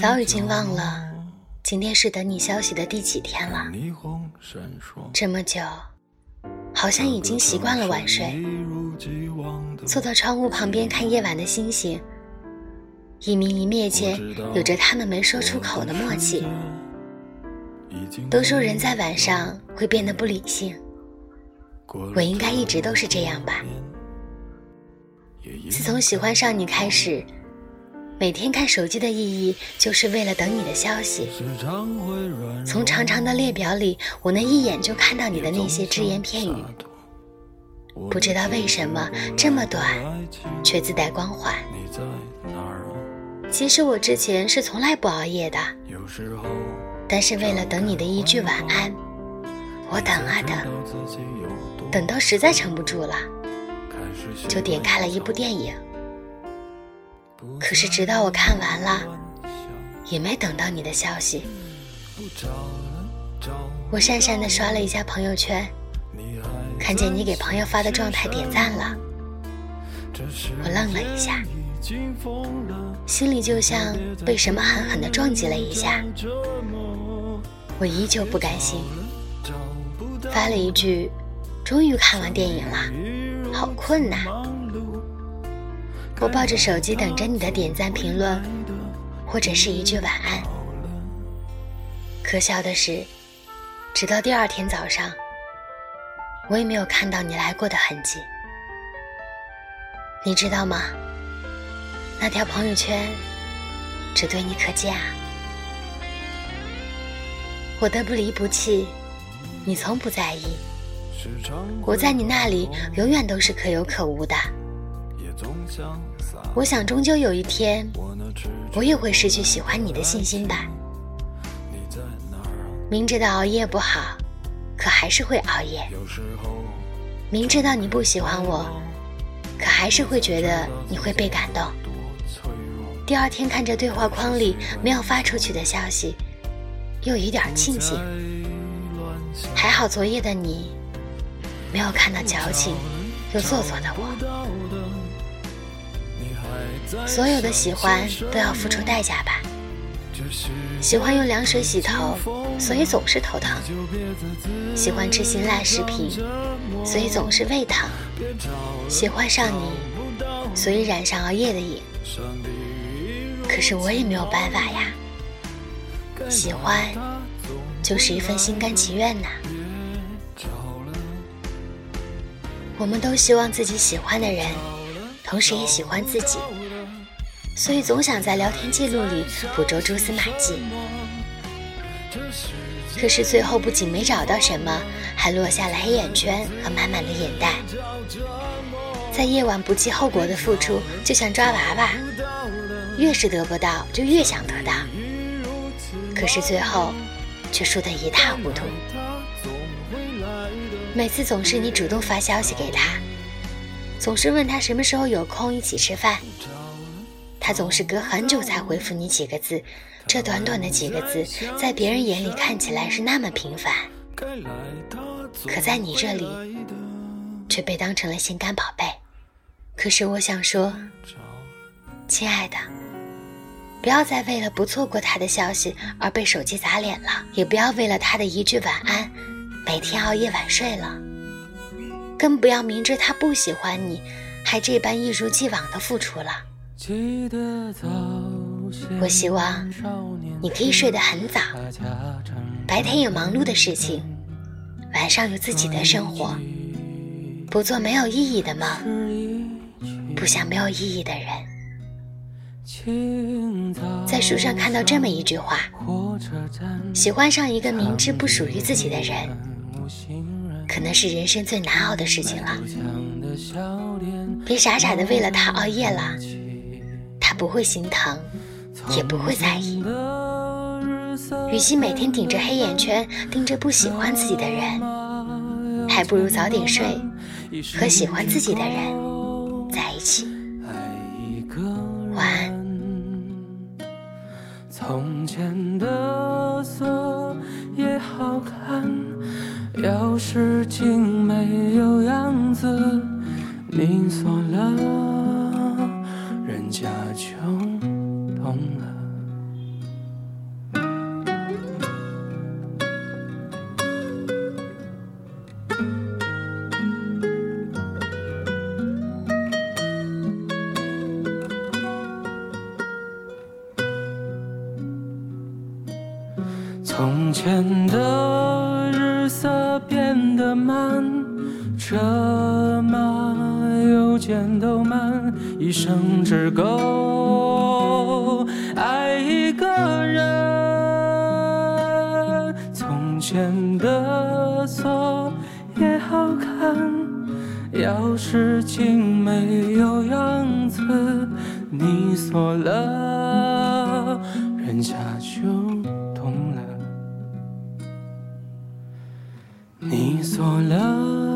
早已经忘了今天是等你消息的第几天了。这么久，好像已经习惯了晚睡。坐到窗户旁边看夜晚的星星，一明一灭间有着他们没说出口的默契。都说人在晚上会变得不理性，我应该一直都是这样吧。自从喜欢上你开始。每天看手机的意义，就是为了等你的消息。从长长的列表里，我能一眼就看到你的那些只言片语。不知道为什么这么短，却自带光环。其实我之前是从来不熬夜的，但是为了等你的一句晚安，我等啊等，等到实在撑不住了，就点开了一部电影。可是，直到我看完了，也没等到你的消息。我讪讪地刷了一下朋友圈，看见你给朋友发的状态点赞了，我愣了一下，心里就像被什么狠狠地撞击了一下。我依旧不甘心，发了一句：“终于看完电影了，好困呐。”我抱着手机等着你的点赞、评论，或者是一句晚安。可笑的是，直到第二天早上，我也没有看到你来过的痕迹。你知道吗？那条朋友圈只对你可见啊。我的不离不弃，你从不在意。我在你那里永远都是可有可无的。我想，终究有一天，我也会失去喜欢你的信心吧。明知道熬夜不好，可还是会熬夜。明知道你不喜欢我，可还是会觉得你会被感动。第二天看着对话框里没有发出去的消息，又有点庆幸。还好昨夜的你，没有看到矫情又做作的我。所有的喜欢都要付出代价吧。喜欢用凉水洗头，所以总是头疼；喜欢吃辛辣食品，所以总是胃疼；喜欢上你，所以染上熬夜的瘾。可是我也没有办法呀。喜欢，就是一份心甘情愿呐。我们都希望自己喜欢的人，同时也喜欢自己。所以总想在聊天记录里捕捉蛛丝马迹，可是最后不仅没找到什么，还落下了黑眼圈和满满的眼袋。在夜晚不计后果的付出，就像抓娃娃，越是得不到就越想得到，可是最后却输得一塌糊涂。每次总是你主动发消息给他，总是问他什么时候有空一起吃饭。他总是隔很久才回复你几个字，这短短的几个字，在别人眼里看起来是那么平凡，可在你这里却被当成了心肝宝贝。可是我想说，亲爱的，不要再为了不错过他的消息而被手机砸脸了，也不要为了他的一句晚安，每天熬夜晚睡了，更不要明知他不喜欢你，还这般一如既往的付出了。我希望你可以睡得很早，白天有忙碌的事情，晚上有自己的生活，不做没有意义的梦，不想没有意义的人。在书上看到这么一句话：喜欢上一个明知不属于自己的人，可能是人生最难熬的事情了。别傻傻的为了他熬夜了。不会心疼，也不会在意。与其每天顶着黑眼圈盯着不喜欢自己的人，还不如早点睡，和喜欢自己的人在一起。晚安。从前的锁也好看，钥匙精没有样子，你锁了。假就懂了，从前的日色变得慢，车马邮件都慢。一生只够爱一个人从前的锁也好看钥匙精美有样子你锁了人家就懂了。你锁了